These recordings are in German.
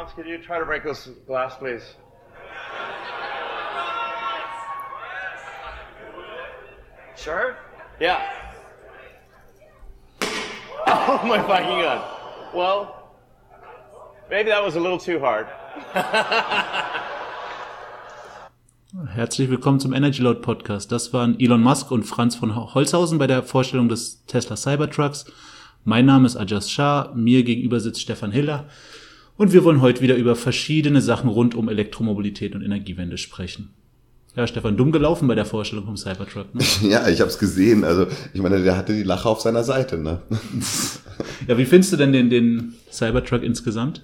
Franz, could you try to break this glass, please? Sure? Yeah. Oh my fucking god. Well, maybe that was a little too hard. Herzlich willkommen zum Energy Load Podcast. Das waren Elon Musk und Franz von Holzhausen bei der Vorstellung des Tesla Cybertrucks. Mein Name ist Ajas Shah, mir gegenüber sitzt Stefan Hiller und wir wollen heute wieder über verschiedene Sachen rund um Elektromobilität und Energiewende sprechen. Ja, Stefan, dumm gelaufen bei der Vorstellung vom Cybertruck. Ne? Ja, ich habe es gesehen. Also ich meine, der hatte die Lache auf seiner Seite. Ne? ja, wie findest du denn den, den Cybertruck insgesamt?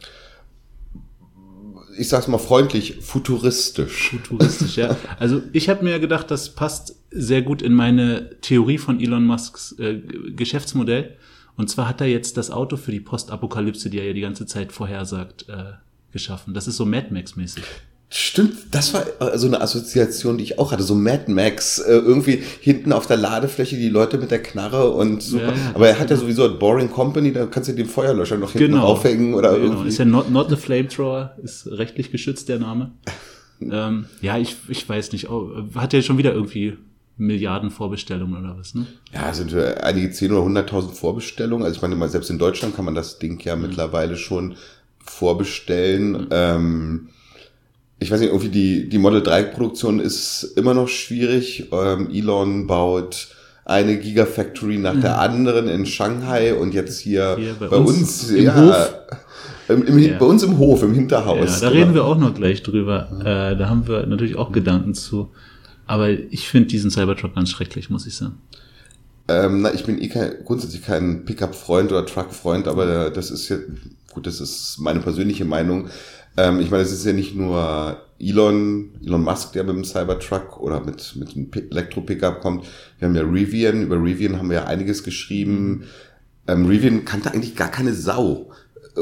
ich sag's mal freundlich, futuristisch. Futuristisch, ja. Also ich habe mir gedacht, das passt sehr gut in meine Theorie von Elon Musks äh, Geschäftsmodell. Und zwar hat er jetzt das Auto für die Postapokalypse, die er ja die ganze Zeit vorhersagt, äh, geschaffen. Das ist so Mad Max-mäßig. Stimmt, das war äh, so eine Assoziation, die ich auch hatte. So Mad Max, äh, irgendwie hinten auf der Ladefläche die Leute mit der Knarre und super. Ja, ja, Aber er hat ja sowieso Boring Company, da kannst du den Feuerlöscher noch hinten genau. aufhängen oder genau. irgendwie. Ist ja not, not the Flamethrower, ist rechtlich geschützt der Name. ähm, ja, ich, ich weiß nicht. Oh, hat ja schon wieder irgendwie Milliarden Vorbestellungen oder was, ne? Ja, sind einige zehn oder hunderttausend Vorbestellungen. Also ich meine, mal selbst in Deutschland kann man das Ding ja mhm. mittlerweile schon vorbestellen. Mhm. Ähm, ich weiß nicht, irgendwie die, die Model 3 Produktion ist immer noch schwierig. Ähm, Elon baut eine Gigafactory nach mhm. der anderen in Shanghai und jetzt hier, hier bei, bei, uns, uns ja, Hof. Im, im, ja. bei uns im Hof, im Hinterhaus. Ja, da reden wir auch noch gleich drüber. Äh, da haben wir natürlich auch Gedanken zu. Aber ich finde diesen Cybertruck ganz schrecklich, muss ich sagen. Ähm, na, ich bin eh kein, grundsätzlich kein Pickup-Freund oder Truck-Freund, aber das ist ja, gut, das ist meine persönliche Meinung. Ähm, ich meine, es ist ja nicht nur Elon, Elon Musk, der mit dem Cybertruck oder mit, mit einem Elektro-Pickup kommt. Wir haben ja Rivian, über Rivian haben wir ja einiges geschrieben. Ähm, Rivian kannte eigentlich gar keine Sau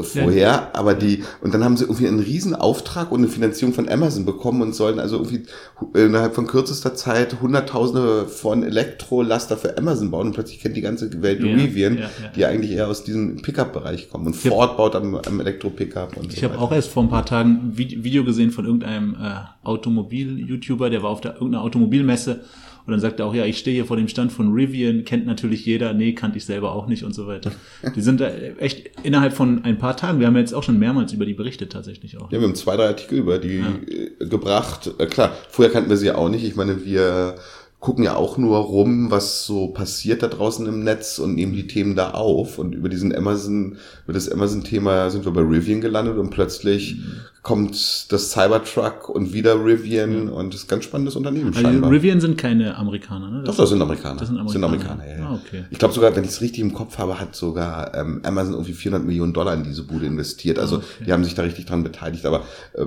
vorher, ja. aber die, und dann haben sie irgendwie einen riesen Auftrag und eine Finanzierung von Amazon bekommen und sollen also irgendwie innerhalb von kürzester Zeit Hunderttausende von Elektrolaster für Amazon bauen. Und plötzlich kennt die ganze Welt ja, Rivian, ja, die eigentlich eher aus diesem Pickup-Bereich kommen. Und Ford baut am, am Elektro-Pickup und Ich so habe auch erst vor ein paar Tagen ein Video gesehen von irgendeinem äh, Automobil-YouTuber, der war auf der irgendeiner Automobilmesse und dann sagt er auch, ja, ich stehe hier vor dem Stand von Rivian, kennt natürlich jeder, nee, kannte ich selber auch nicht und so weiter. Die sind da echt innerhalb von ein paar Tagen, wir haben jetzt auch schon mehrmals über die berichtet tatsächlich auch. Ja, wir haben zwei, drei Artikel über die ja. gebracht. Äh, klar, vorher kannten wir sie ja auch nicht. Ich meine, wir gucken ja auch nur rum, was so passiert da draußen im Netz und nehmen die Themen da auf. Und über diesen Amazon, über das Amazon-Thema sind wir bei Rivian gelandet und plötzlich mhm. Kommt das Cybertruck und wieder Rivian ja. und das ist ein ganz spannendes Unternehmen also scheinbar. Rivian sind keine Amerikaner, ne? Das Doch, das sind Amerikaner. Das sind Amerikaner. Sind Amerikaner ja, ja. Ah, okay. Ich glaube sogar, wenn ich es richtig im Kopf habe, hat sogar ähm, Amazon irgendwie 400 Millionen Dollar in diese Bude investiert. Also okay. die haben sich da richtig dran beteiligt, aber äh,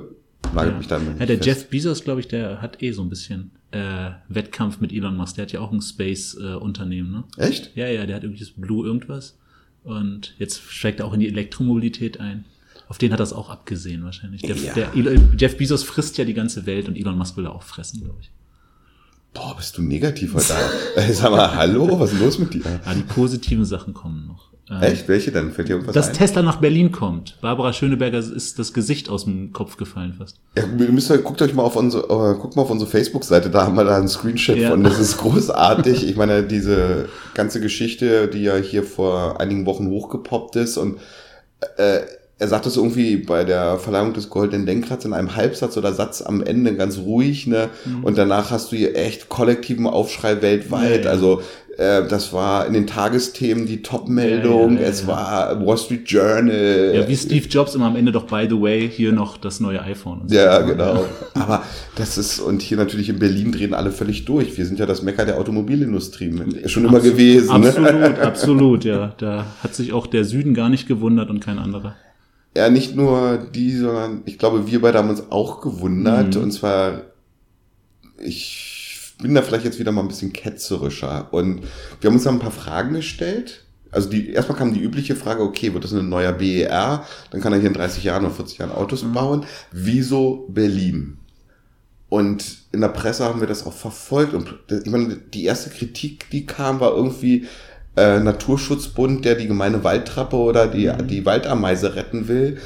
nagelt ja. mich dann Ja, der fest. Jeff Bezos, glaube ich, der hat eh so ein bisschen äh, Wettkampf mit Elon Musk. Der hat ja auch ein Space-Unternehmen, ne? Echt? Ja, ja, der hat irgendwie das Blue irgendwas. Und jetzt steigt er auch in die Elektromobilität ein. Auf den hat es auch abgesehen wahrscheinlich. Der, ja. der Jeff Bezos frisst ja die ganze Welt und Elon Musk will da auch fressen, glaube ich. Boah, bist du negativ heute Sag mal, hallo, was ist los mit dir? Ja, die positiven Sachen kommen noch. Ähm, Echt? Welche denn? Fällt dir irgendwas Dass ein? Tesla nach Berlin kommt. Barbara Schöneberger ist das Gesicht aus dem Kopf gefallen fast. Ja, müsst ihr, guckt euch mal auf unsere, uh, guckt mal auf unsere Facebook-Seite, da haben wir da einen Screenshot ja. von. Das ist großartig. ich meine, diese ganze Geschichte, die ja hier vor einigen Wochen hochgepoppt ist und äh, er sagt es irgendwie bei der Verleihung des Goldenen Denkrads in einem Halbsatz oder Satz am Ende ganz ruhig, ne? Mhm. Und danach hast du hier echt kollektiven Aufschrei weltweit. Ja, ja. Also äh, das war in den Tagesthemen die Top-Meldung, ja, es war Wall Street Journal. Ja, wie Steve Jobs immer am Ende doch, by the way, hier noch das neue iPhone. So. Ja, genau. Aber das ist, und hier natürlich in Berlin drehen alle völlig durch. Wir sind ja das Mecker der Automobilindustrie. Schon immer absolut, gewesen. Absolut, ne? absolut, ja. Da hat sich auch der Süden gar nicht gewundert und kein anderer. Ja, nicht nur die, sondern ich glaube, wir beide haben uns auch gewundert. Mhm. Und zwar, ich bin da vielleicht jetzt wieder mal ein bisschen ketzerischer. Und wir haben uns da ein paar Fragen gestellt. Also die, erstmal kam die übliche Frage, okay, wird das ein neuer BER? Dann kann er hier in 30 Jahren oder 40 Jahren Autos mhm. bauen. Wieso Berlin? Und in der Presse haben wir das auch verfolgt. Und ich meine, die erste Kritik, die kam, war irgendwie, äh, Naturschutzbund, der die gemeine Waldtrappe oder die, mhm. die Waldameise retten will.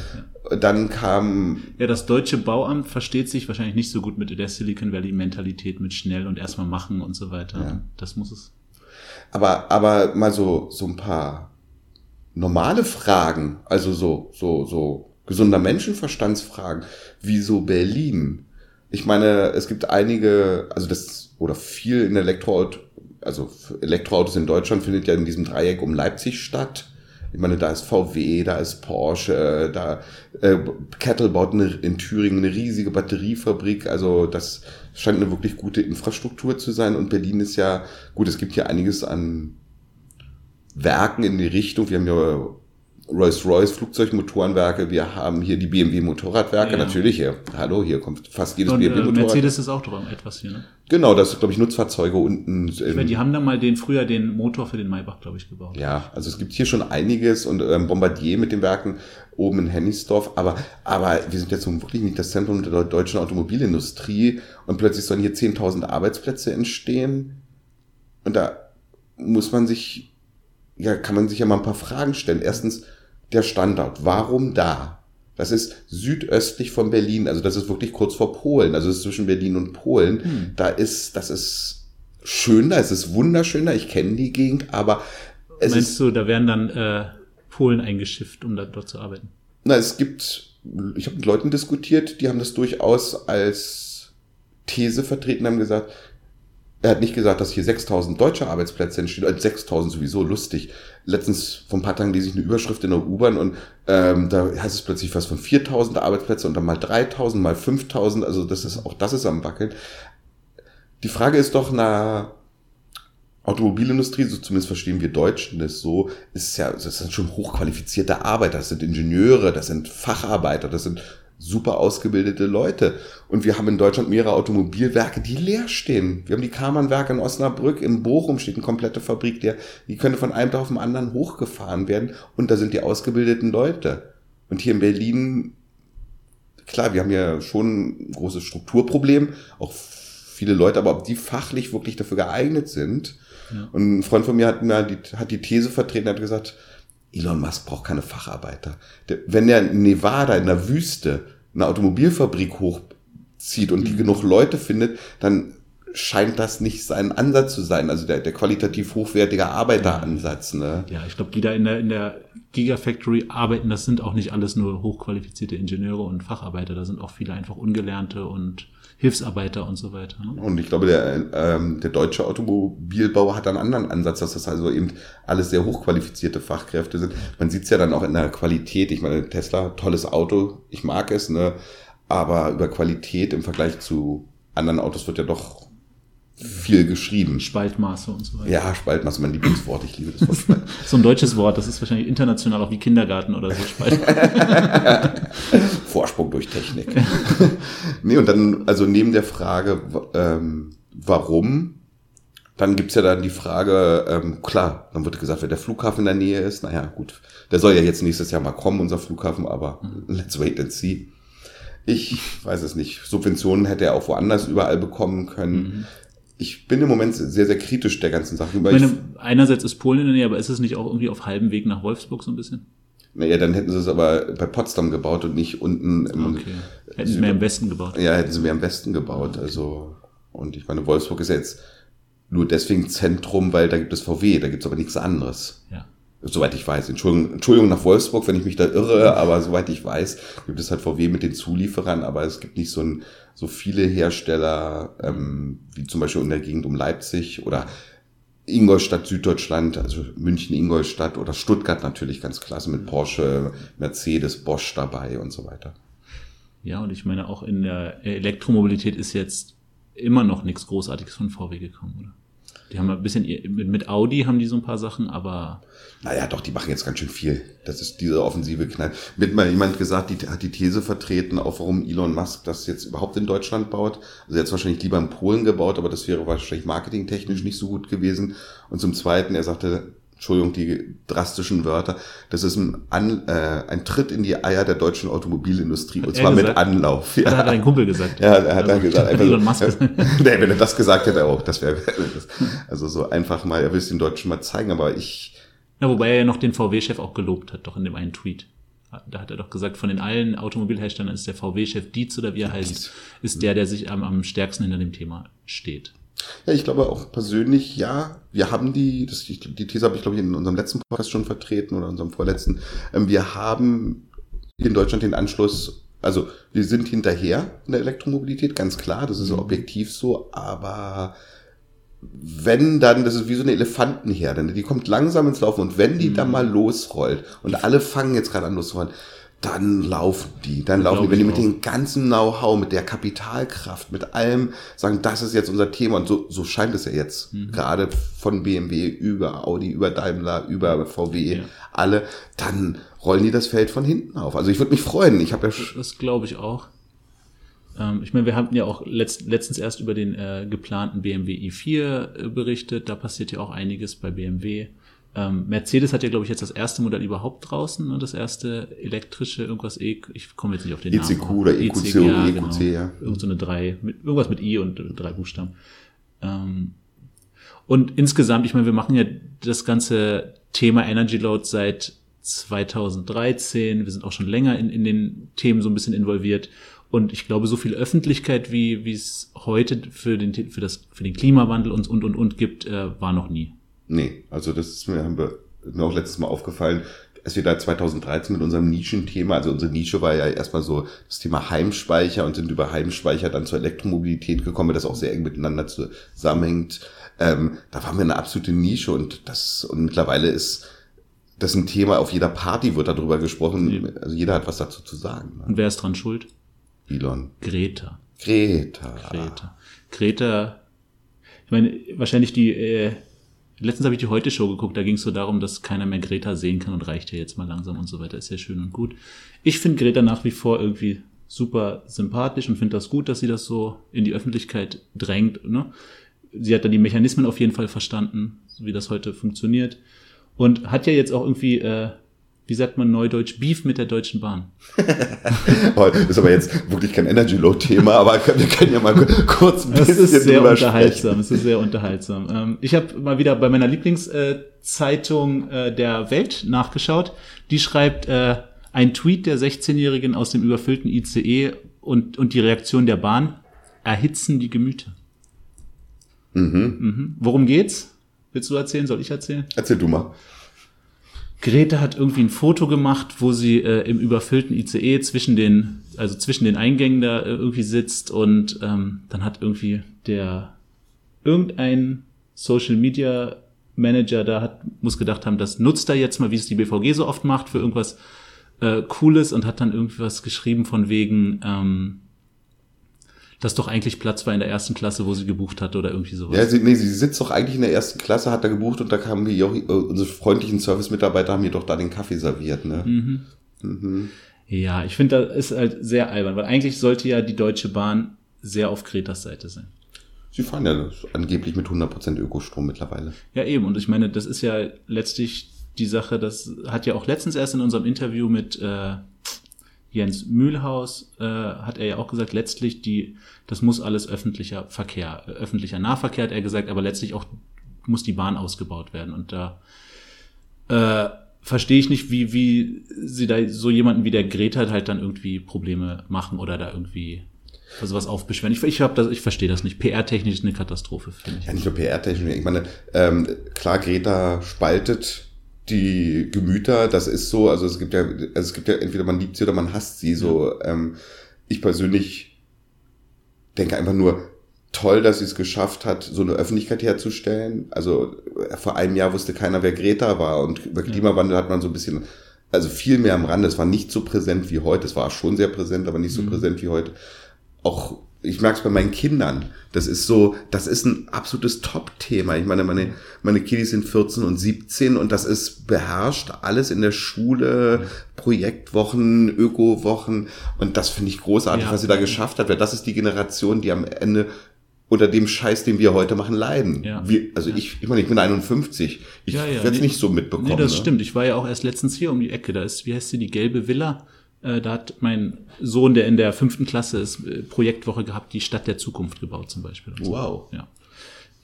dann kam Ja, das deutsche Bauamt versteht sich wahrscheinlich nicht so gut mit der Silicon Valley Mentalität, mit schnell und erstmal machen und so weiter. Ja. Das muss es. Aber, aber mal so, so ein paar normale Fragen, also so, so, so gesunder Menschenverstandsfragen. Wieso Berlin? Ich meine, es gibt einige, also das, oder viel in Elektroauto, also Elektroautos in Deutschland findet ja in diesem Dreieck um Leipzig statt. Ich meine, da ist VW, da ist Porsche, da äh, Kettle baut eine, in Thüringen eine riesige Batteriefabrik. Also das scheint eine wirklich gute Infrastruktur zu sein. Und Berlin ist ja, gut, es gibt hier einiges an Werken in die Richtung. Wir haben ja Rolls-Royce Flugzeugmotorenwerke, wir haben hier die BMW Motorradwerke, Ja. natürlich, ja, hallo, hier kommt fast jedes Und äh, BMW Motorrad. Mercedes ist auch doch etwas hier, ne? Genau, das sind, glaube ich, Nutzfahrzeuge unten. Ich meine, die haben da mal den, früher den Motor für den Maybach, glaube ich, gebaut. Ja, also es gibt hier schon einiges und ähm, Bombardier mit den Werken oben in Hennigsdorf, aber, aber wir sind jetzt nun wirklich nicht das Zentrum der deutschen Automobilindustrie und plötzlich sollen hier 10.000 Arbeitsplätze entstehen und da muss man sich, ja, kann man sich ja mal ein paar Fragen stellen. Erstens, der Standort, warum da? Das ist südöstlich von Berlin, also das ist wirklich kurz vor Polen, also es ist zwischen Berlin und Polen. Da ist, das ist schön da, es ist wunderschön da, ich kenne die Gegend, aber es Meinst ist, du, da werden dann äh, Polen eingeschifft, um da, dort zu arbeiten? na, es gibt, ich habe mit Leuten diskutiert, die haben das durchaus als These vertreten, haben gesagt, er hat nicht gesagt, dass hier 6000 deutsche Arbeitsplätze entstehen, als 6000 sowieso lustig. Letztens vor ein paar Tagen lese ich eine Überschrift in der U-Bahn und ähm, da heißt es plötzlich was von 4000 Arbeitsplätze und dann mal 3000, mal 5000, also das ist, auch das ist am Wackeln. Die Frage ist doch, na, Automobilindustrie, so zumindest verstehen wir Deutschen das so, ist ja, das sind schon hochqualifizierte Arbeiter, das sind Ingenieure, das sind Facharbeiter, das sind super ausgebildete Leute. Und wir haben in Deutschland mehrere Automobilwerke, die leer stehen. Wir haben die Kammernwerke in Osnabrück, in Bochum steht eine komplette Fabrik, der, die könnte von einem Tag auf den anderen hochgefahren werden und da sind die ausgebildeten Leute. Und hier in Berlin, klar, wir haben ja schon ein großes Strukturproblem, auch viele Leute, aber ob die fachlich wirklich dafür geeignet sind. Ja. Und ein Freund von mir hat, mir die, hat die These vertreten, hat gesagt, Elon Musk braucht keine Facharbeiter. Der, wenn der in Nevada in der Wüste eine Automobilfabrik hochzieht und die genug Leute findet, dann scheint das nicht sein Ansatz zu sein, also der, der qualitativ hochwertige Arbeiteransatz. Ne? Ja, ich glaube, die da in der, in der Gigafactory arbeiten, das sind auch nicht alles nur hochqualifizierte Ingenieure und Facharbeiter, da sind auch viele einfach Ungelernte und Hilfsarbeiter und so weiter. Ne? Und ich glaube, der, ähm, der deutsche Automobilbauer hat einen anderen Ansatz, dass das also eben alles sehr hochqualifizierte Fachkräfte sind. Man sieht es ja dann auch in der Qualität. Ich meine, Tesla, tolles Auto, ich mag es, ne? aber über Qualität im Vergleich zu anderen Autos wird ja doch viel geschrieben. Spaltmaße und so weiter. Ja, Spaltmasse, mein Lieblingswort. Ich liebe das Wort Spalt. So ein deutsches Wort, das ist wahrscheinlich international auch wie Kindergarten oder so. Vorsprung durch Technik. nee, und dann, also neben der Frage, ähm, warum, dann gibt's ja dann die Frage, ähm, klar, dann wird gesagt, wenn der Flughafen in der Nähe ist, naja, gut, der soll ja jetzt nächstes Jahr mal kommen, unser Flughafen, aber let's wait and see. Ich weiß es nicht. Subventionen hätte er auch woanders überall bekommen können. Ich bin im Moment sehr, sehr kritisch der ganzen Sache. Ich meine, einerseits ist Polen in der Nähe, aber ist es nicht auch irgendwie auf halbem Weg nach Wolfsburg so ein bisschen? naja, dann hätten sie es aber bei Potsdam gebaut und nicht unten im, Okay. Hätten sie mehr im Westen gebaut. Ja, hätten sie mehr im Westen gebaut. Also, und ich meine, Wolfsburg ist ja jetzt nur deswegen Zentrum, weil da gibt es VW, da gibt es aber nichts anderes. Ja. Soweit ich weiß. Entschuldigung, Entschuldigung nach Wolfsburg, wenn ich mich da irre, aber soweit ich weiß, gibt es halt VW mit den Zulieferern, aber es gibt nicht so, ein, so viele Hersteller, ähm, wie zum Beispiel in der Gegend um Leipzig oder Ingolstadt, Süddeutschland, also München, Ingolstadt oder Stuttgart natürlich ganz klasse mit Porsche, Mercedes, Bosch dabei und so weiter. Ja, und ich meine, auch in der Elektromobilität ist jetzt immer noch nichts Großartiges von VW gekommen, oder? Die haben ein bisschen, mit Audi haben die so ein paar Sachen, aber Naja, doch, die machen jetzt ganz schön viel. Das ist diese offensive Knall. Mit mal jemand gesagt, die hat die These vertreten, auch warum Elon Musk das jetzt überhaupt in Deutschland baut. Also hat wahrscheinlich lieber in Polen gebaut, aber das wäre wahrscheinlich marketingtechnisch nicht so gut gewesen. Und zum Zweiten, er sagte, Entschuldigung, die drastischen Wörter, das ist ein, An, äh, ein Tritt in die Eier der deutschen Automobilindustrie. Und er zwar mit gesagt? Anlauf. da hat dein Kumpel gesagt. Ja, er hat dann Also, gesagt, hat einfach Elon so, Musk gesagt. nee, wenn er das gesagt hätte, auch, das wäre, also so einfach mal, er will es den Deutschen mal zeigen, aber ich, Ja, wobei er ja noch den VW-Chef auch gelobt hat, doch in dem einen Tweet. Da hat er doch gesagt, von den allen Automobilherstellern ist der VW-Chef Dietz oder wie er heißt, Dietz. ist der, der sich am, am stärksten hinter dem Thema steht. Ja, ich glaube auch persönlich, ja, wir haben die, das, die These habe ich, glaube ich, in unserem letzten Podcast schon vertreten oder unserem vorletzten. Ähm, wir haben in Deutschland den Anschluss, also wir sind hinterher in der Elektromobilität, ganz klar, das ist Mhm. objektiv so, aber wenn dann, das ist wie so eine Elefantenherde, ne? die kommt langsam ins Laufen und wenn die Mhm. dann mal losrollt und alle fangen jetzt gerade an losrollen, dann laufen die, dann laufen die, wenn die mit dem ganzen Know-how, mit der Kapitalkraft, mit allem sagen, das ist jetzt unser Thema und so, so scheint es ja jetzt. Mhm. Gerade von BMW über Audi, über Daimler, über VW, Ja. alle, dann rollen die das Feld von hinten auf. Also ich würde mich freuen. Ich habe ja sch- Das glaube ich auch. Ähm, ich meine, wir haben ja auch letzt, letztens erst über den äh, geplanten BMW i4 äh, berichtet. Da passiert ja auch einiges bei BMW. Ähm, Mercedes hat ja, glaube ich, jetzt das erste Modell überhaupt draußen und das erste elektrische, irgendwas E, ich komme jetzt nicht auf den Namen. ECQ oder EQC oder EQC, ja. Irgend so eine drei, mit, irgendwas mit I und drei Buchstaben. Ähm, und insgesamt, ich meine, wir machen ja das ganze Thema Energy Load seit 2013. Wir sind auch schon länger in, in den Themen so ein bisschen involviert. Und ich glaube, so viel Öffentlichkeit, wie, wie es heute für den, für das, für den Klimawandel und, und, und, und gibt, äh, war noch nie. Nee, also das ist mir, haben wir, mir auch letztes Mal aufgefallen, als wir da 2013 mit unserem Nischenthema, also unsere Nische war ja erstmal so das Thema Heimspeicher und sind über Heimspeicher dann zur Elektromobilität gekommen, das auch sehr eng miteinander zusammenhängt. Ähm, da waren wir eine absolute Nische und das, und mittlerweile ist das ein Thema, auf jeder Party wird darüber gesprochen, also jeder hat was dazu zu sagen. Ne? Und wer ist dran schuld? Elon. Greta. Greta. Greta. Greta, ich meine, wahrscheinlich die, äh, letztens habe ich die Heute-Show geguckt, da ging es so darum, dass keiner mehr Greta sehen kann und reicht ja jetzt mal langsam und so weiter, ist ja schön und gut. Ich finde Greta nach wie vor irgendwie super sympathisch und finde das gut, dass sie das so in die Öffentlichkeit drängt. Ne? Sie hat da die Mechanismen auf jeden Fall verstanden, wie das heute funktioniert. Und hat ja jetzt auch irgendwie, äh, wie sagt man neudeutsch, Beef mit der Deutschen Bahn. Das ist aber jetzt wirklich kein Energy Load Thema, aber wir können ja mal kurz ein Es bisschen ist sehr unterhaltsam. Es ist sehr unterhaltsam. Ich habe mal wieder bei meiner Lieblingszeitung äh, der Welt nachgeschaut. Die schreibt äh, ein Tweet der 16-Jährigen aus dem überfüllten ICE und, und die Reaktion der Bahn erhitzen die Gemüter. Mhm. Worum geht's? Willst du erzählen? Soll ich erzählen? Erzähl du mal. Greta hat irgendwie ein Foto gemacht, wo sie äh, im überfüllten ICE zwischen den, also zwischen den Eingängen da äh, irgendwie sitzt und ähm, dann hat irgendwie der irgendein Social Media Manager da hat, muss gedacht haben, das nutzt er jetzt mal, wie es die BVG so oft macht, für irgendwas äh, Cooles und hat dann irgendwas geschrieben von wegen, ähm, dass doch eigentlich Platz war in der ersten Klasse, wo sie gebucht hatte oder irgendwie sowas. Ja, sie, nee, sie sitzt doch eigentlich in der ersten Klasse, hat da gebucht und da kamen wir auch, äh, unsere freundlichen Service-Mitarbeiter haben ihr doch da den Kaffee serviert, ne? Mhm. Ja, ich finde, das ist halt sehr albern, weil eigentlich sollte ja die Deutsche Bahn sehr auf Kretas Seite sein. Sie fahren ja angeblich mit 100% Ökostrom mittlerweile. Ja, eben. Und ich meine, das ist ja letztlich die Sache, das hat ja auch letztens erst in unserem Interview mit äh, Jens Mühlhaus, äh, hat er ja auch gesagt, letztlich die, das muss alles öffentlicher Verkehr, äh, öffentlicher Nahverkehr, hat er gesagt, aber letztlich auch muss die Bahn ausgebaut werden. Und da äh, verstehe ich nicht, wie, wie sie da so jemanden wie der Greta halt dann irgendwie Probleme machen oder da irgendwie also was aufbeschweren. Ich, ich, hab das, ich verstehe das nicht. PR-technisch ist eine Katastrophe, finde ich. Ja, nicht nur PR-technisch. Ich meine, ähm, klar, Greta spaltet die Gemüter, das ist so, also es gibt ja, also es gibt ja entweder man liebt sie oder man hasst sie, so, ähm, ich persönlich denke einfach nur, toll, dass sie es geschafft hat, so eine Öffentlichkeit herzustellen. Also äh, vor einem Jahr wusste keiner, wer Greta war und über Klimawandel hat man so ein bisschen, also viel mehr am Rande. Es war nicht so präsent wie heute. Es war schon sehr präsent, aber nicht so präsent wie heute. Auch ich merke es bei meinen Kindern. Das ist so, das ist ein absolutes Top-Thema. Ich meine, meine, meine Kiddies sind 14 und 17 und das ist beherrscht alles in der Schule, Projektwochen, Ökowochen und das finde ich großartig, Ja. was sie da geschafft hat, weil das ist die Generation, die am Ende unter dem Scheiß, den wir heute machen, leiden. Ja. Wir, also ich, ich meine, ich bin 51. Ich Ja, ja, werde es nee. nicht so mitbekommen. Nee, das ne? stimmt. Ich war ja auch erst letztens hier um die Ecke. Da ist, wie heißt sie, die gelbe Villa. Äh, da hat mein Sohn, der in der fünften Klasse ist, äh, Projektwoche gehabt, die Stadt der Zukunft gebaut zum Beispiel. so. Wow. Ja.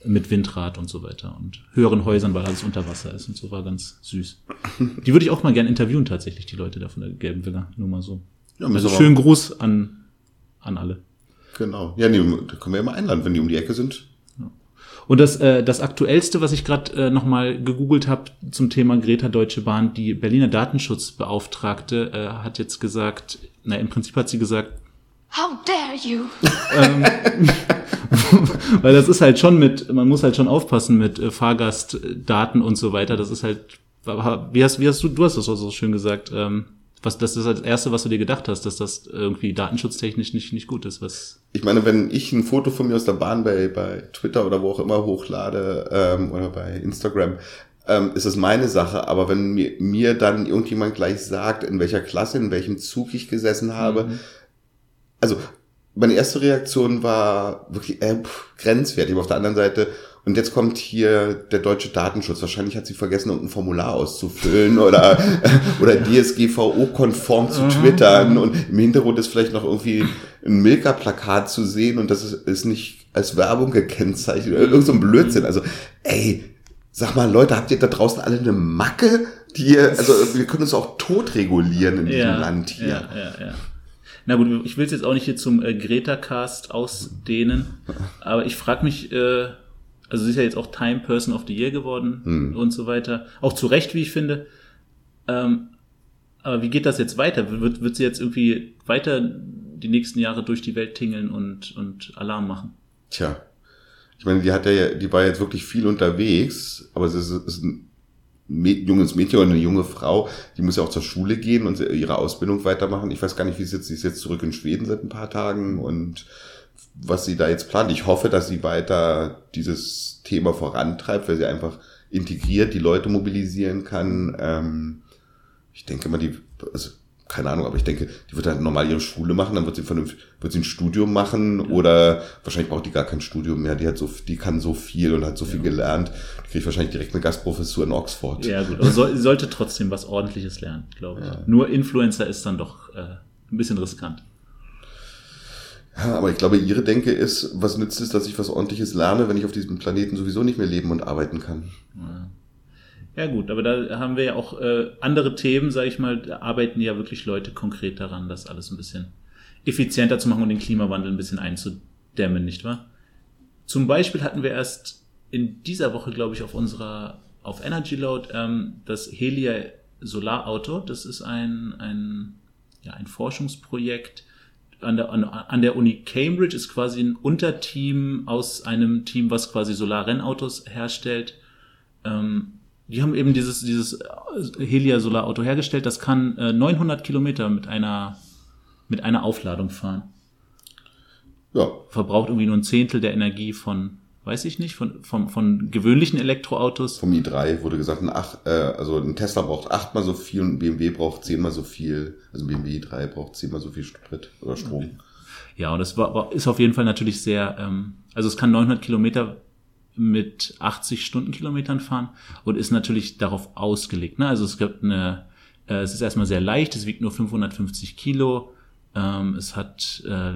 mit Windrad und so weiter und höheren Häusern, weil alles unter Wasser ist und so war ganz süß. Die würde ich auch mal gern interviewen tatsächlich, die Leute da von der gelben Villa, nur mal so. Ja, also schönen Gruß an, an alle. Genau. Ja, nee, da können wir ja mal einladen, wenn die um die Ecke sind. Und das, äh, das aktuellste, was ich gerade äh, nochmal gegoogelt habe zum Thema Greta Deutsche Bahn, die Berliner Datenschutzbeauftragte äh, hat jetzt gesagt, na im Prinzip hat sie gesagt, How dare you? weil das ist halt schon mit, man muss halt schon aufpassen mit äh, Fahrgastdaten und so weiter. Das ist halt, wie hast, wie hast du, du hast das auch so schön gesagt, ähm, was, das ist das erste, was du dir gedacht hast, dass das irgendwie datenschutztechnisch nicht, nicht gut ist, was, Ich meine, wenn ich ein Foto von mir aus der Bahn bei, bei Twitter oder wo auch immer hochlade ähm, oder bei Instagram, ähm, ist das meine Sache. Aber wenn mir, mir dann irgendjemand gleich sagt, in welcher Klasse, in welchem Zug ich gesessen habe, also meine erste Reaktion war wirklich äh, pff, grenzwertig. Aber auf der anderen Seite, und jetzt kommt hier der deutsche Datenschutz. Wahrscheinlich hat sie vergessen, irgendein Formular auszufüllen oder, oder DSGVO-konform zu twittern. Und im Hintergrund ist vielleicht noch irgendwie ein Milka-Plakat zu sehen und das ist, ist nicht als Werbung gekennzeichnet. oder Irgend so ein Blödsinn. Also, ey, sag mal, Leute, habt ihr da draußen alle eine Macke? Die ihr, also wir können uns auch tot regulieren in diesem Land hier. Ja, ja, ja. Na gut, ich will es jetzt auch nicht hier zum äh, Greta-Cast ausdehnen, aber ich frage mich, äh, also sie ist ja jetzt auch Time Person of the Year geworden Hm. und so weiter. Auch zu Recht, wie ich finde. Ähm, aber wie geht das jetzt weiter? Wird, wird sie jetzt irgendwie weiter die nächsten Jahre durch die Welt tingeln und, und Alarm machen? Tja. Ich meine, die hat ja, die war jetzt wirklich viel unterwegs, aber sie ist, ist ein junges Mädchen oder eine junge Frau, die muss ja auch zur Schule gehen und ihre Ausbildung weitermachen. Ich weiß gar nicht, wie es jetzt, sie ist jetzt zurück in Schweden seit ein paar Tagen und was sie da jetzt plant. Ich hoffe, dass sie weiter dieses Thema vorantreibt, weil sie einfach integriert die Leute mobilisieren kann. Ähm, ich denke mal, die, also keine Ahnung, aber ich denke, die wird halt normal ihre Schule machen, dann wird sie vernünftig, wird sie ein Studium machen oder wahrscheinlich braucht die gar kein Studium mehr. Die hat so, die kann so viel und hat so viel gelernt. Die kriegt wahrscheinlich direkt eine Gastprofessur in Oxford. Ja, gut, aber sie sollte trotzdem was Ordentliches lernen, glaube ich. Nur Influencer ist dann doch äh, ein bisschen riskant. Ja, aber ich glaube, ihre Denke ist, was nützt es, dass ich was Ordentliches lerne, wenn ich auf diesem Planeten sowieso nicht mehr leben und arbeiten kann? Ja gut, aber da haben wir ja auch äh, andere Themen, sage ich mal, da arbeiten ja wirklich Leute konkret daran, das alles ein bisschen effizienter zu machen und den Klimawandel ein bisschen einzudämmen, nicht wahr? Zum Beispiel hatten wir erst in dieser Woche, glaube ich, auf unserer, auf Energy Load, ähm, das Helia Solarauto. Das ist ein, ein, ja, ein Forschungsprojekt an der, an, an der Uni Cambridge, ist quasi ein Unterteam aus einem Team, was quasi Solarrennautos herstellt. Ähm, die haben eben dieses, dieses Helia Solarauto hergestellt. Das kann äh, 900 Kilometer mit einer, mit einer Aufladung fahren. Ja, Verbraucht irgendwie nur ein Zehntel der Energie von, weiß ich nicht, von, von, von gewöhnlichen Elektroautos. vom i3 wurde gesagt, ein, acht, äh, also ein Tesla braucht achtmal so viel und ein BMW braucht zehnmal so viel. Also ein BMW i3 braucht zehnmal so viel Sprit oder Strom. Ja, und das war, war, ist auf jeden Fall natürlich sehr, ähm, also es kann 900 Kilometer mit 80 Stundenkilometern fahren und ist natürlich darauf ausgelegt. Ne? Also es gibt eine, äh, es ist erstmal sehr leicht, es wiegt nur 550 Kilo, ähm, es hat äh,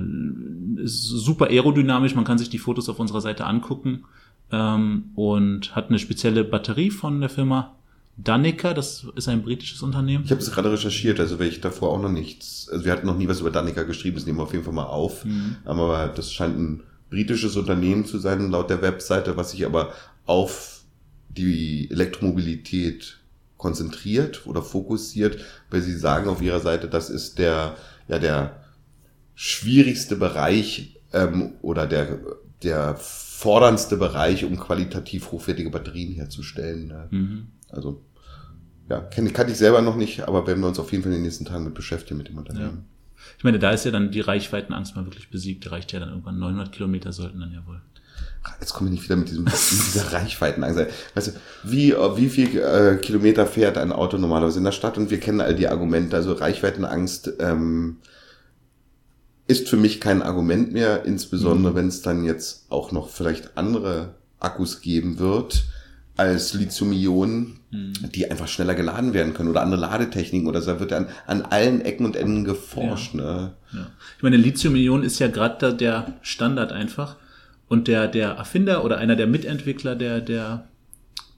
ist super aerodynamisch, man kann sich die Fotos auf unserer Seite angucken. Ähm, und hat eine spezielle Batterie von der Firma Danica, das ist ein britisches Unternehmen. Ich habe es gerade recherchiert, also weil ich davor auch noch nichts, also wir hatten noch nie was über Danica geschrieben, das nehmen wir auf jeden Fall mal auf. Aber das scheint ein britisches Unternehmen zu sein, laut der Webseite, was sich aber auf die Elektromobilität konzentriert oder fokussiert, weil sie sagen auf ihrer Seite, das ist der, ja, der schwierigste Bereich ähm, oder der, der forderndste Bereich, um qualitativ hochwertige Batterien herzustellen. Ne? Mhm. Also, ja, kenne kann ich selber noch nicht, aber werden wir uns auf jeden Fall in den nächsten Tagen mit beschäftigen mit dem Unternehmen. Ich meine, da ist ja dann die Reichweitenangst mal wirklich besiegt. Die reicht ja dann irgendwann 900 Kilometer sollten dann ja wohl. Jetzt komme ich nicht wieder mit, diesem, mit dieser Reichweitenangst. Weißt du, wie, wie viel äh, Kilometer fährt ein Auto normalerweise in der Stadt? Und wir kennen all die Argumente. Also Reichweitenangst ähm, ist für mich kein Argument mehr, insbesondere wenn es dann jetzt auch noch vielleicht andere Akkus geben wird als Lithium-Ionen, die einfach schneller geladen werden können oder andere Ladetechniken oder so. Da wird an, an allen Ecken und Enden geforscht. Ne? Ja. Ich meine, Lithium-Ionen ist ja gerade der Standard einfach. Und der, der Erfinder oder einer der Mitentwickler der, der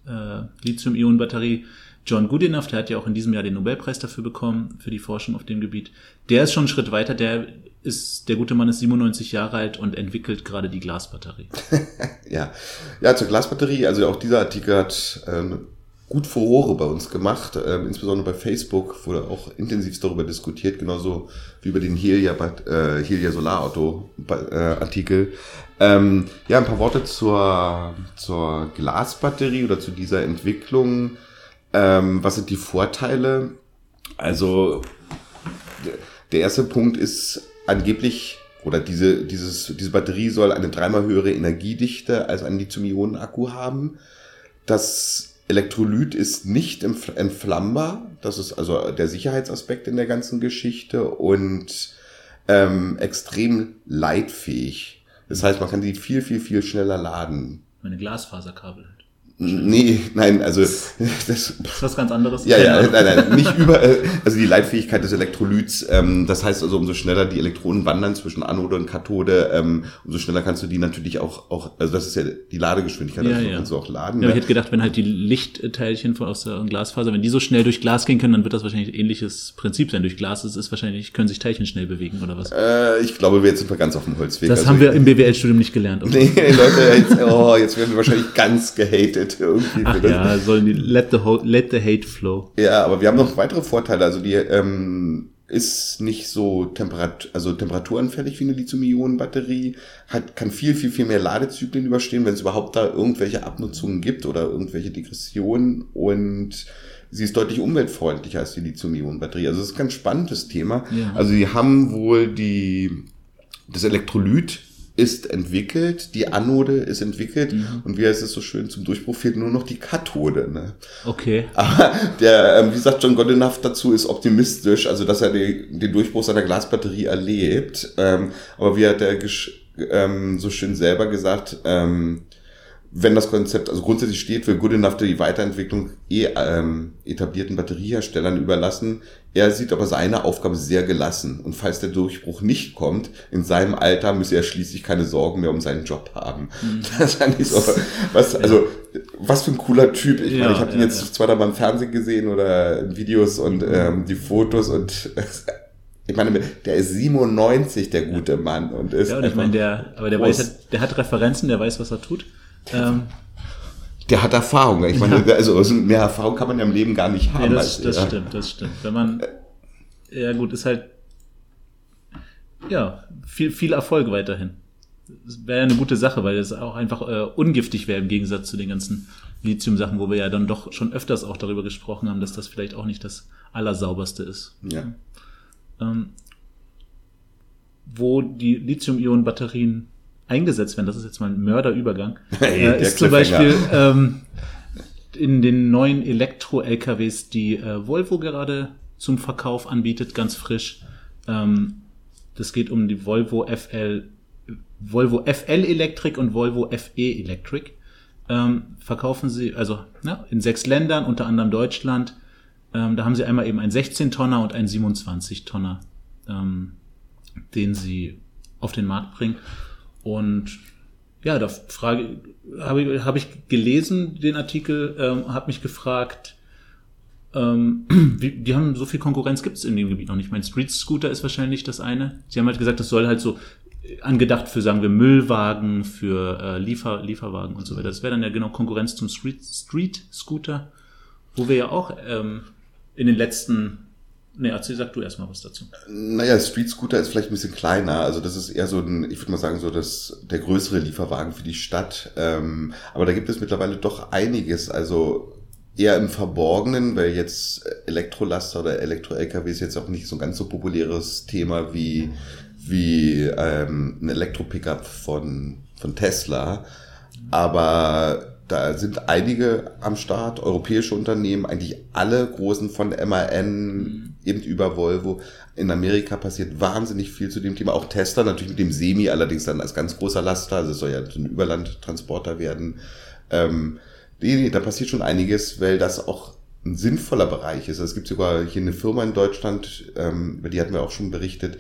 äh, Lithium-Ionen-Batterie, John Goodenough, der hat ja auch in diesem Jahr den Nobelpreis dafür bekommen, für die Forschung auf dem Gebiet. Der ist schon einen Schritt weiter, der ist, der gute Mann ist 97 Jahre alt und entwickelt gerade die Glasbatterie. ja. ja, zur Glasbatterie, also auch dieser Artikel hat ähm, gut Furore bei uns gemacht, ähm, insbesondere bei Facebook wurde auch intensiv darüber diskutiert, genauso wie über den Helia, äh, Helia Solarauto äh, Artikel. Ähm, ja, ein paar Worte zur, zur Glasbatterie oder zu dieser Entwicklung. Ähm, was sind die Vorteile? Also der erste Punkt ist angeblich oder diese, dieses, diese Batterie soll eine dreimal höhere Energiedichte als ein Lithium-Ionen-Akku haben. Das Elektrolyt ist nicht entflammbar. Das ist also der Sicherheitsaspekt in der ganzen Geschichte und ähm, extrem leitfähig. Das heißt, man kann die viel, viel, viel schneller laden. Meine Glasfaserkabel. Nee, nein, also das, das ist was ganz anderes. Ja, ja, nein, nein, nicht überall. Also die Leitfähigkeit des Elektrolyts, ähm, das heißt also, umso schneller die Elektronen wandern zwischen Anode und Kathode, ähm, umso schneller kannst du die natürlich auch, auch also das ist ja die Ladegeschwindigkeit, ja, also ja. kannst du auch laden. Ja, ne? ich hätte gedacht, wenn halt die Lichtteilchen von aus der Glasfaser, wenn die so schnell durch Glas gehen können, dann wird das wahrscheinlich ein ähnliches Prinzip sein. Durch Glas ist es wahrscheinlich, können sich Teilchen schnell bewegen oder was? Äh, ich glaube, wir jetzt sind wir ganz auf dem Holzweg. Das also, haben wir im BWL-Studium nicht gelernt. Nee, Leute, jetzt, oh, jetzt werden wir wahrscheinlich ganz gehatet irgendwie. Ach ja, sollen die let the, let the hate flow. Ja, aber wir haben noch weitere Vorteile. Also die ähm, ist nicht so temperat also temperaturanfällig wie eine Lithium-Ionen-Batterie, hat kann viel viel viel mehr Ladezyklen überstehen, wenn es überhaupt da irgendwelche Abnutzungen gibt oder irgendwelche Degressionen und sie ist deutlich umweltfreundlicher als die Lithium-Ionen-Batterie. Also das ist ein ganz spannendes Thema. Ja. Also sie haben wohl die das Elektrolyt ist entwickelt, die Anode ist entwickelt Mhm. und wie heißt es so schön, zum Durchbruch fehlt nur noch die Kathode. Ne? Okay. Aber der, ähm, wie sagt John Godenough dazu, ist optimistisch, also dass er die, den Durchbruch seiner Glasbatterie erlebt. Ähm, aber wie hat er ähm, so schön selber gesagt, ähm, wenn das Konzept also grundsätzlich steht, will Goodenough die Weiterentwicklung eh ähm, etablierten Batterieherstellern überlassen. Er sieht aber seine Aufgabe sehr gelassen. Und falls der Durchbruch nicht kommt, in seinem Alter müsse er schließlich keine Sorgen mehr um seinen Job haben. Das fand ich so, was, also, was für ein cooler Typ. Ich Ja, meine, ich habe ihn ja, jetzt ja. zwar da mal im Fernsehen gesehen oder in Videos und ähm, die Fotos und ich meine, der ist 97, der gute Mann. Und ist Ja, und ich meine, der, aber der groß. weiß, der hat Referenzen, der weiß, was er tut. Ähm, Der hat Erfahrung. Ich meine, also also mehr Erfahrung kann man ja im Leben gar nicht haben. nee, das, als das stimmt, das stimmt. Wenn man, ja gut, ist halt, ja, viel, viel Erfolg weiterhin. Das wäre ja eine gute Sache, weil es auch einfach äh, ungiftig wäre im Gegensatz zu den ganzen Lithium-Sachen, wo wir ja dann doch schon öfters auch darüber gesprochen haben, dass das vielleicht auch nicht das Allersauberste ist. Ja. ähm, wo die Lithium-Ionen-Batterien eingesetzt werden, das ist jetzt mal ein Mörderübergang, Hey, äh, ist zum. Beispiel ähm, in den neuen Elektro-LKWs, die äh, Volvo gerade zum Verkauf anbietet, ganz frisch. Ähm, das geht um die Volvo FL, Volvo FL Electric und Volvo FE Electric. Ähm, verkaufen sie, also ja, in sechs Ländern, unter anderem Deutschland. Ähm, da haben sie einmal eben einen 16-Tonner und einen 27-Tonner, ähm, den sie auf den Markt bringen. Und ja, da frage habe ich, hab ich gelesen, den Artikel, ähm, habe mich gefragt, ähm, wie, die haben so viel Konkurrenz gibt es in dem Gebiet noch nicht. Mein Street Scooter ist wahrscheinlich das eine. Sie haben halt gesagt, das soll halt so äh, angedacht für, sagen wir, Müllwagen, für äh, Liefer, Lieferwagen und so weiter. Das wäre dann ja genau Konkurrenz zum Street, Street Scooter, wo wir ja auch ähm, in den letzten Nee, erzähl, sag du erstmal was dazu. Naja, Street Scooter ist vielleicht ein bisschen kleiner. Also das ist eher so ein, ich würde mal sagen, so das, der größere Lieferwagen für die Stadt. Ähm, aber da gibt es mittlerweile doch einiges. Also eher im Verborgenen, weil jetzt Elektrolaster oder Elektro-LKW ist jetzt auch nicht so ein ganz so populäres Thema wie, wie ähm, ein Elektro-Pickup von, von Tesla. Aber da sind einige am Start, europäische Unternehmen, eigentlich alle großen von MAN, eben über Volvo. In Amerika passiert wahnsinnig viel zu dem Thema. Auch Tesla natürlich mit dem Semi, allerdings dann als ganz großer Laster. Also es soll ja so ein Überlandtransporter werden. Ähm, nee, nee, da passiert schon einiges, weil das auch ein sinnvoller Bereich ist. Es gibt sogar hier eine Firma in Deutschland, ähm, über die hatten wir auch schon berichtet,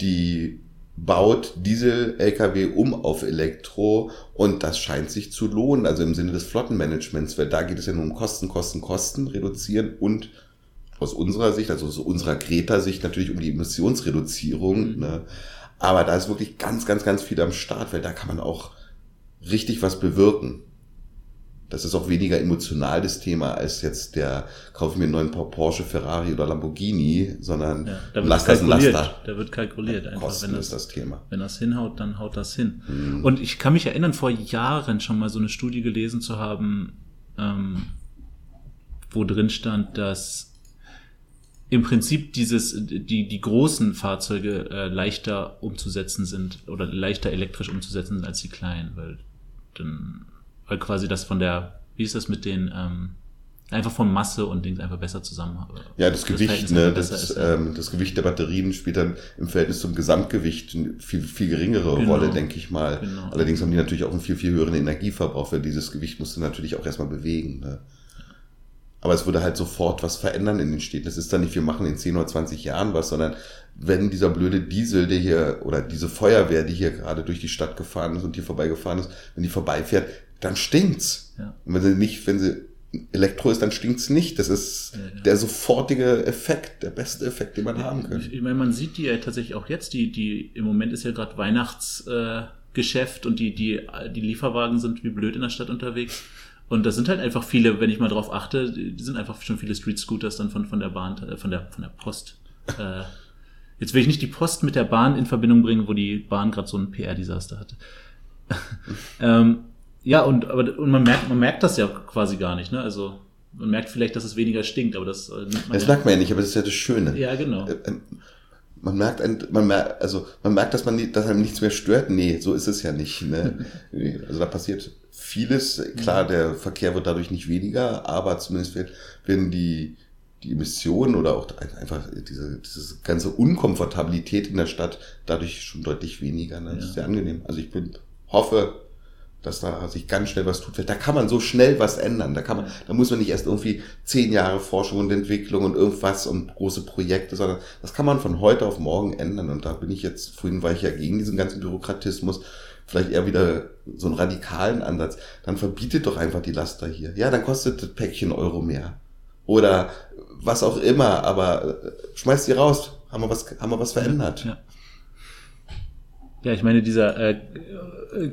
die baut Diesel-Lkw um auf Elektro und das scheint sich zu lohnen, also im Sinne des Flottenmanagements, weil da geht es ja nur um Kosten, Kosten, Kosten reduzieren und aus unserer Sicht, also aus unserer Greta-Sicht natürlich um die Emissionsreduzierung. Mhm. Ne? Aber da ist wirklich ganz, ganz, ganz viel am Start, weil da kann man auch richtig was bewirken. Das ist auch weniger emotional das Thema als jetzt der, kaufe ich mir einen neuen Porsche, Ferrari oder Lamborghini, sondern Ja, da wird Laster ist ein. Laster. Da wird kalkuliert. Einfach, Kosten wenn ist das, das Thema. wenn das hinhaut, dann haut das hin. Mhm. Und ich kann mich erinnern, vor Jahren schon mal so eine Studie gelesen zu haben, ähm, wo drin stand, dass im Prinzip dieses, die, die großen Fahrzeuge äh, leichter umzusetzen sind oder leichter elektrisch umzusetzen sind als die kleinen, weil dann, weil quasi das von der, wie ist das mit den, ähm, einfach von Masse und Dings einfach besser zusammen. Ja, das, Gewicht, Verhältnis ne, das, ist, ähm, das Gewicht der Batterien spielt dann im Verhältnis zum Gesamtgewicht eine viel, viel geringere Genau. Rolle, denke ich mal. Genau. Allerdings haben die natürlich auch einen viel, viel höheren Energieverbrauch, weil dieses Gewicht musst du natürlich auch erstmal bewegen. Ne? Aber es würde halt sofort was verändern in den Städten. Es ist dann nicht, wir machen in 10 oder 20 Jahren was, sondern wenn dieser blöde Diesel, der hier, oder diese Feuerwehr, die hier gerade durch die Stadt gefahren ist und hier vorbeigefahren ist, wenn die vorbeifährt, dann stinkt's. Ja. Und wenn sie nicht, wenn sie Elektro ist, dann stinkt's nicht. Das ist Ja, ja. der sofortige Effekt, der beste Effekt, den man haben Ich, kann. ich meine, man sieht die ja tatsächlich auch jetzt, die, die im Moment ist ja gerade Weihnachtsgeschäft äh, und die, die, die Lieferwagen sind wie blöd in der Stadt unterwegs. Und das sind halt einfach viele, wenn ich mal drauf achte, die sind einfach schon viele Street Scooters dann von, von der Bahn, äh, von der, von der Post. Äh, jetzt will ich nicht die Post mit der Bahn in Verbindung bringen, wo die Bahn gerade so ein PR-Desaster hatte. ähm, ja, und, aber, und man merkt, man merkt das ja quasi gar nicht, ne? Also, man merkt vielleicht, dass es weniger stinkt, aber das äh, nimmt man Das ja. merkt man ja nicht, aber das ist ja das Schöne. Ja, genau. Äh, ähm, Man merkt, ein, man merkt, also man merkt, dass man, dass einem nichts mehr stört. Nee, so ist es ja nicht. Ne? Also da passiert vieles. Klar, der Verkehr wird dadurch nicht weniger, aber zumindest werden die die Emissionen oder auch ein- einfach diese, diese ganze Unkomfortabilität in der Stadt dadurch schon deutlich weniger. Ne? Das Ja. ist sehr angenehm. Also ich bin, hoffe, dass da sich ganz schnell was tut. Da kann man so schnell was ändern. Da kann man, da muss man nicht erst irgendwie zehn Jahre Forschung und Entwicklung und irgendwas und große Projekte, sondern das kann man von heute auf morgen ändern. Und da bin ich jetzt, vorhin war ich ja gegen diesen ganzen Bürokratismus, vielleicht eher wieder so einen radikalen Ansatz. Dann verbietet doch einfach die Laster hier. Ja, dann kostet das Päckchen Euro mehr. Oder was auch immer, aber äh, schmeißt die raus. Haben wir was, haben wir was verändert. Ja. Ich meine, dieser äh,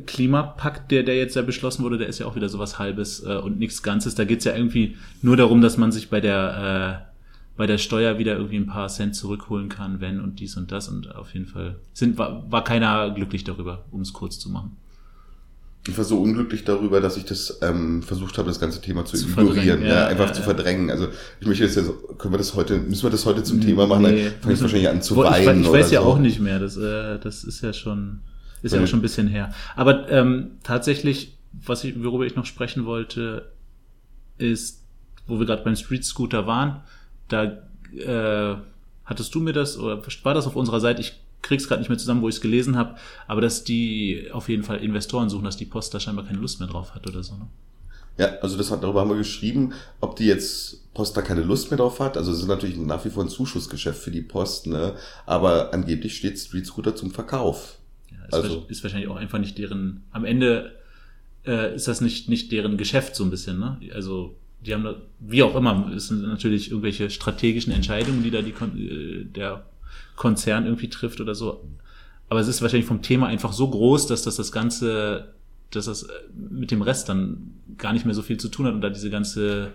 Klimapakt, der, der jetzt ja beschlossen wurde, der ist ja auch wieder sowas Halbes äh, und nichts Ganzes. Da geht's ja irgendwie nur darum, dass man sich bei der, äh, bei der Steuer wieder irgendwie ein paar Cent zurückholen kann, wenn und dies und das. Und auf jeden Fall sind, war, war keiner glücklich darüber, um es kurz zu machen. Ich war so unglücklich darüber, dass ich das ähm, versucht habe, das ganze Thema zu, Zu ignorieren, ja, ja, einfach ja, zu ja. verdrängen. Also ich möchte jetzt, ja so- können wir das heute, müssen wir das heute zum Thema machen? Dann fange ich wahrscheinlich an zu weinen. Ich, ich weiß ja so. auch nicht mehr. Das, äh, das ist ja schon, ist ja Weil- auch schon ein bisschen her. Aber ähm, tatsächlich, was ich, worüber ich noch sprechen wollte, ist, wo wir gerade beim Street Scooter waren, da äh, hattest du mir das oder war das auf unserer Seite? Ich krieg's gerade nicht mehr zusammen, wo ich es gelesen habe, aber dass die auf jeden Fall Investoren suchen, dass die Post da scheinbar keine Lust mehr drauf hat oder so. Ne? Ja, also das hat, darüber haben wir geschrieben, ob die jetzt Post da keine Lust mehr drauf hat. Also es ist natürlich nach wie vor ein Zuschussgeschäft für die Post, ne? Aber angeblich steht Street Scooter zum Verkauf. Ja, ist, Also- ist wahrscheinlich auch einfach nicht deren, am Ende äh, ist das nicht, nicht deren Geschäft so ein bisschen, ne? Also, die haben da, wie auch immer, es sind natürlich irgendwelche strategischen Entscheidungen, die da die, äh, der Konzern irgendwie trifft oder so. Aber es ist wahrscheinlich vom Thema einfach so groß, dass das das Ganze, dass das äh, mit dem Rest dann gar nicht mehr so viel zu tun hat und da diese ganze,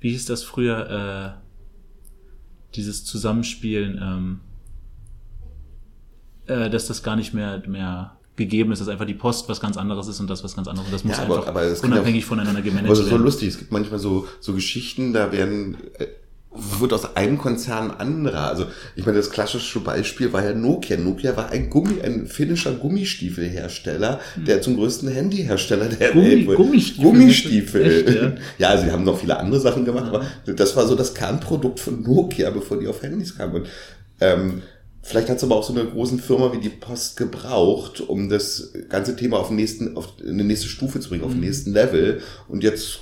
wie hieß das früher, äh, dieses Zusammenspielen, ähm, äh, dass das gar nicht mehr, mehr gegeben ist, dass einfach die Post was ganz anderes ist und das was ganz anderes. Und das muss Ja, aber- einfach aber unabhängig voneinander gemanagt Aber es ist so werden. lustig. Es gibt manchmal so, so Geschichten, da werden, äh, wird aus einem Konzern anderer. Also, ich meine, das klassische Beispiel war ja Nokia. Nokia war ein Gummi, ein finnischer Gummistiefelhersteller, der zum größten Handyhersteller der Gummi- Welt wurde. Gummistiefel? Gummistiefel. Echt, ja? ja, also, sie haben noch viele andere Sachen gemacht, aber das war so das Kernprodukt von Nokia, bevor die auf Handys kamen. Und, ähm, Vielleicht hat es aber auch so eine großen Firma wie die Post gebraucht, um das ganze Thema auf, den nächsten, auf eine nächste Stufe zu bringen, auf den nächsten Level. Und jetzt,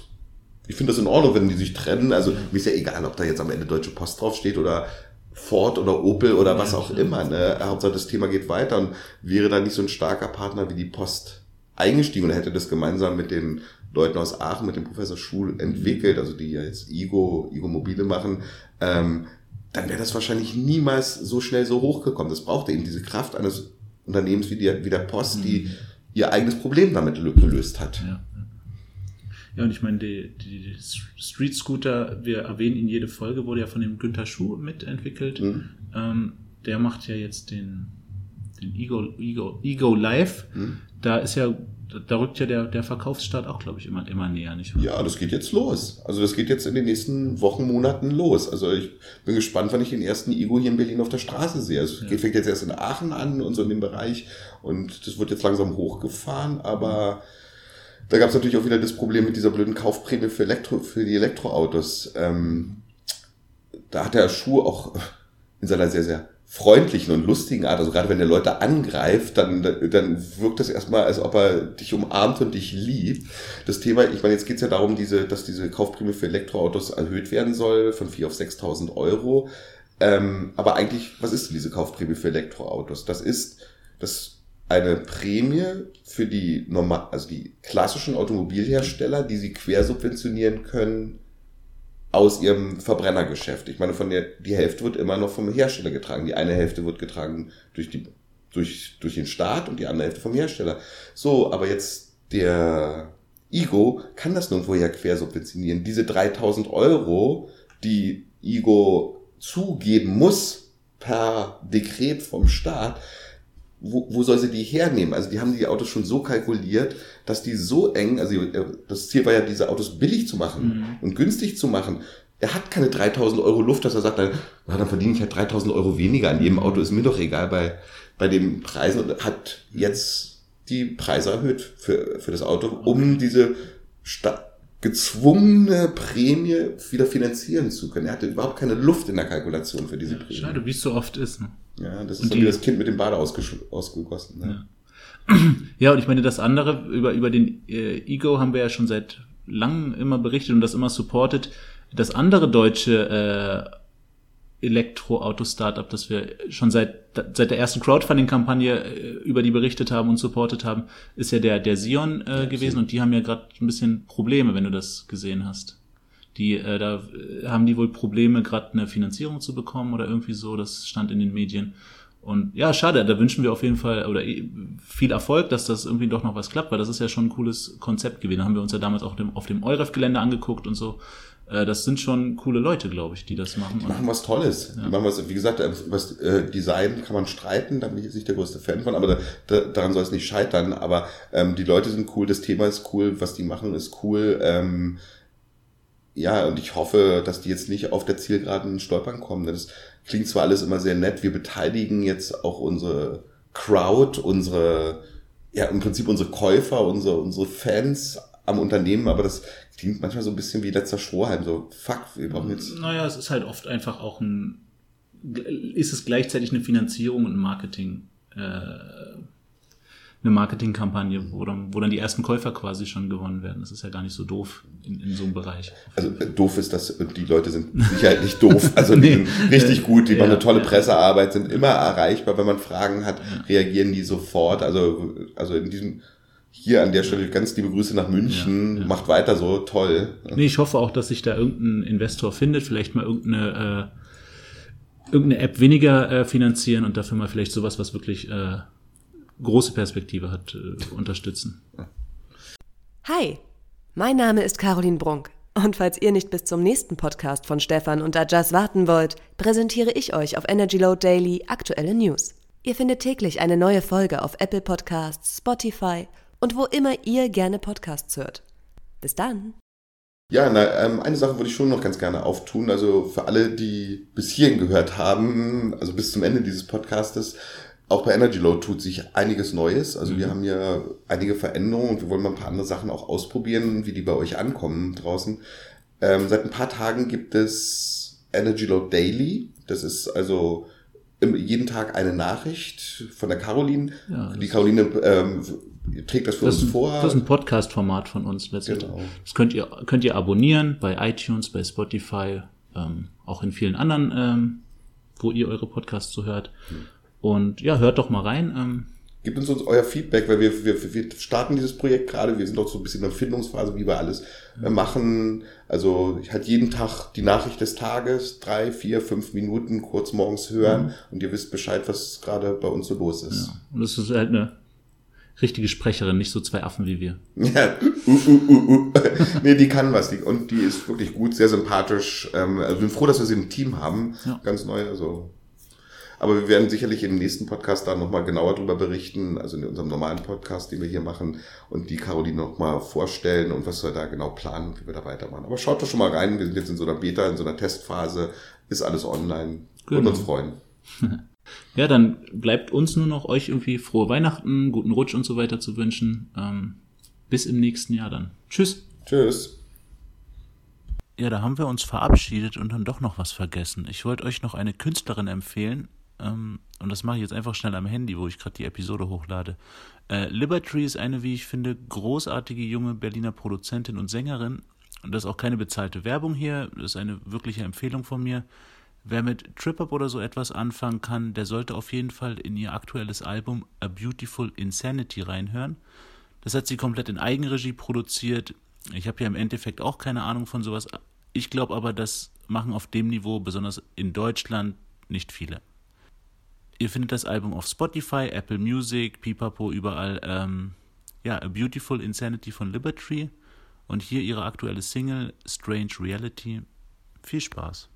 ich finde das in Ordnung, wenn die sich trennen. Also mir ist ja egal, ob da jetzt am Ende Deutsche Post draufsteht oder Ford oder Opel oder was auch immer. Ne? Hauptsache das Thema geht weiter und wäre da nicht so ein starker Partner wie die Post eingestiegen und hätte das gemeinsam mit den Leuten aus Aachen, mit dem Professor Schul entwickelt, also die ja jetzt Igo, Igo Mobile machen, ähm, dann wäre das wahrscheinlich niemals so schnell so hochgekommen. Das brauchte eben diese Kraft eines Unternehmens wie, die, wie der Post, die ihr eigenes Problem damit gelöst hat. Ja. Ja, und ich meine, die, die, Street Scooter, wir erwähnen ihn jede Folge, wurde ja von dem Günther Schuh mitentwickelt. Mhm. Ähm, der macht ja jetzt den, den Ego, Ego, Ego Live. Mhm. Da ist ja, da rückt ja der, der Verkaufsstart auch, glaube ich, immer, immer näher, nicht wahr? Ja, das geht jetzt los. Also das geht jetzt in den nächsten Wochen, Monaten los. Also ich bin gespannt, wann ich den ersten Igo hier in Berlin auf der Straße sehe. Also es Ja. fängt jetzt erst in Aachen an und so in dem Bereich und das wird jetzt langsam hochgefahren, aber da gab es natürlich auch wieder das Problem mit dieser blöden Kaufprämie für, Elektro, für die Elektroautos. Ähm, da hat der Schuh auch in seiner sehr, sehr freundlichen und lustigen Art, also gerade wenn der Leute angreift, dann, dann wirkt das erstmal, als ob er dich umarmt und dich liebt. Das Thema, ich meine, jetzt geht's ja darum, diese, dass diese Kaufprämie für Elektroautos erhöht werden soll, von 4 auf 6.000 Euro. Ähm, aber eigentlich, was ist denn diese Kaufprämie für Elektroautos? Das ist das eine Prämie für die normal, also die klassischen Automobilhersteller, die sie quersubventionieren können aus ihrem Verbrennergeschäft. Ich meine, von der, die Hälfte wird immer noch vom Hersteller getragen. Die eine Hälfte wird getragen durch die, durch, durch den Staat und die andere Hälfte vom Hersteller. So, aber jetzt der Igo kann das nirgendwo ja quersubventionieren. Diese 3000 Euro, die Igo zugeben muss per Dekret vom Staat, wo, wo soll sie die hernehmen? Also die haben die Autos schon so kalkuliert, dass die so eng, also äh, das Ziel war ja, diese Autos billig zu machen und günstig zu machen. Er hat keine 3000 Euro Luft, dass er sagt, dann, na, dann verdiene ich halt 3000 Euro weniger an jedem Auto, ist mir doch egal bei, bei den Preisen und hat jetzt die Preise erhöht für, für das Auto, um diese sta- gezwungene Prämie wieder finanzieren zu können. Er hatte überhaupt keine Luft in der Kalkulation für diese Prämie. Schade, wie es so oft ist. Ne? Ja, das ist die- wie das Kind mit dem Bade ausgegossen. Ne? Ja, und ich meine, das andere, über, über den äh, Ego haben wir ja schon seit langem immer berichtet und das immer supportet. Das andere deutsche äh, Elektroauto-Startup, das wir schon seit, seit der ersten Crowdfunding-Kampagne äh, über die berichtet haben und supportet haben, ist ja der, der Sion äh, gewesen und die haben ja gerade ein bisschen Probleme, wenn du das gesehen hast. Die, äh, da äh, haben die wohl Probleme, gerade eine Finanzierung zu bekommen oder irgendwie so, das stand in den Medien. Und ja, schade, da wünschen wir auf jeden Fall oder eh, viel Erfolg, dass das irgendwie doch noch was klappt, weil das ist ja schon ein cooles Konzept gewesen. Da haben wir uns ja damals auch dem, auf dem Euref-Gelände angeguckt und so. Äh, Das sind schon coole Leute, glaube ich, die das machen. Die machen was Tolles. Die machen was, wie gesagt, über das äh, Design kann man streiten, da bin ich jetzt nicht der größte Fan von, aber da, da, daran soll es nicht scheitern. Aber ähm, die Leute sind cool, das Thema ist cool, was die machen ist cool. Ähm, ja, und ich hoffe, dass die jetzt nicht auf der Zielgeraden stolpern kommen. Das klingt zwar alles immer sehr nett, wir beteiligen jetzt auch unsere Crowd, unsere, ja, im Prinzip unsere Käufer, unsere, unsere Fans am Unternehmen, aber das klingt manchmal so ein bisschen wie letzter Strohhalm, so, fuck, wir brauchen jetzt Naja, es ist halt oft einfach auch ein, ist es gleichzeitig eine Finanzierung und ein Marketing, äh, eine Marketingkampagne, wo dann, wo dann die ersten Käufer quasi schon gewonnen werden. Das ist ja gar nicht so doof in, in so einem Bereich. Also äh, doof ist das, und die Leute sind sicher nicht doof, also die Nee. sind richtig gut, die Ja, machen eine tolle ja. Pressearbeit, sind immer erreichbar, wenn man Fragen hat, reagieren die sofort. Also, also in diesem, hier an der Stelle ganz liebe Grüße nach München, Ja, ja. macht weiter so, toll. Nee, ich hoffe auch, dass sich da irgendein Investor findet, vielleicht mal irgendeine, äh, irgendeine App weniger äh, finanzieren und dafür mal vielleicht sowas, was wirklich äh, große Perspektive hat, äh, unterstützen. Hi, mein Name ist Caroline Brunk. Und falls ihr nicht bis zum nächsten Podcast von Stefan und Ajas warten wollt, präsentiere ich euch auf Energy Load Daily aktuelle News. Ihr findet täglich eine neue Folge auf Apple Podcasts, Spotify und wo immer ihr gerne Podcasts hört. Bis dann. Ja, na, ähm, eine Sache würde ich schon noch ganz gerne auftun. Also für alle, die bis hierhin gehört haben, also bis zum Ende dieses Podcastes, auch bei Energy Load tut sich einiges Neues. Also wir haben ja einige Veränderungen und wir wollen mal ein paar andere Sachen auch ausprobieren, wie die bei euch ankommen draußen. Ähm, seit ein paar Tagen gibt es Energy Load Daily. Das ist also jeden Tag eine Nachricht von der Caroline. Ja, die Caroline ähm, trägt das für Das uns ein, vor. das ist ein Podcast-Format von uns letztendlich. Genau. Das könnt ihr, könnt ihr abonnieren bei iTunes, bei Spotify, ähm, auch in vielen anderen ähm, wo ihr eure Podcasts so hört. Und ja, hört doch mal rein. Ähm, Gebt uns, uns euer Feedback, weil wir, wir, wir starten dieses Projekt gerade. Wir sind auch so ein bisschen in der Findungsphase, wie wir alles äh, machen. Also ich halt jeden Tag die Nachricht des Tages, drei, vier, fünf Minuten kurz morgens hören Mhm. und ihr wisst Bescheid, was gerade bei uns so los ist. und das ist halt eine richtige Sprecherin, nicht so zwei Affen wie wir. Ja, uh, uh, uh, uh. nee, die kann was. Die, und die ist wirklich gut, sehr sympathisch. Ähm, also bin froh, dass wir sie im Team haben. Ja. Ganz neu. Also. Aber wir werden sicherlich im nächsten Podcast da nochmal genauer drüber berichten, also in unserem normalen Podcast, den wir hier machen, und die Caroline nochmal vorstellen und was wir da genau planen, wie wir da weitermachen. Aber schaut doch schon mal rein, wir sind jetzt in so einer Beta, in so einer Testphase, ist alles online. Würden Genau. uns freuen. Ja, dann bleibt uns nur noch euch irgendwie frohe Weihnachten, guten Rutsch und so weiter zu wünschen. Ähm, bis im nächsten Jahr dann. Tschüss. Tschüss. Ja, da haben wir uns verabschiedet und dann doch noch was vergessen. Ich wollte euch noch eine Künstlerin empfehlen. Ähm, und das mache ich jetzt einfach schnell am Handy, wo ich gerade die Episode hochlade. Äh, Liberty ist eine, wie ich finde, großartige junge Berliner Produzentin und Sängerin. Und das ist auch keine bezahlte Werbung hier. Das ist eine wirkliche Empfehlung von mir. Wer mit Trip-Hop oder so etwas anfangen kann, der sollte auf jeden Fall in ihr aktuelles Album A Beautiful Insanity reinhören. Das hat sie komplett in Eigenregie produziert. Ich habe ja im Endeffekt auch keine Ahnung von sowas. Ich glaube aber, das machen auf dem Niveau, besonders in Deutschland, nicht viele. Ihr findet das Album auf Spotify, Apple Music, Pipapo, überall. Ähm, ja, A Beautiful Insanity von Liberty. Und hier ihre aktuelle Single Strange Reality. Viel Spaß.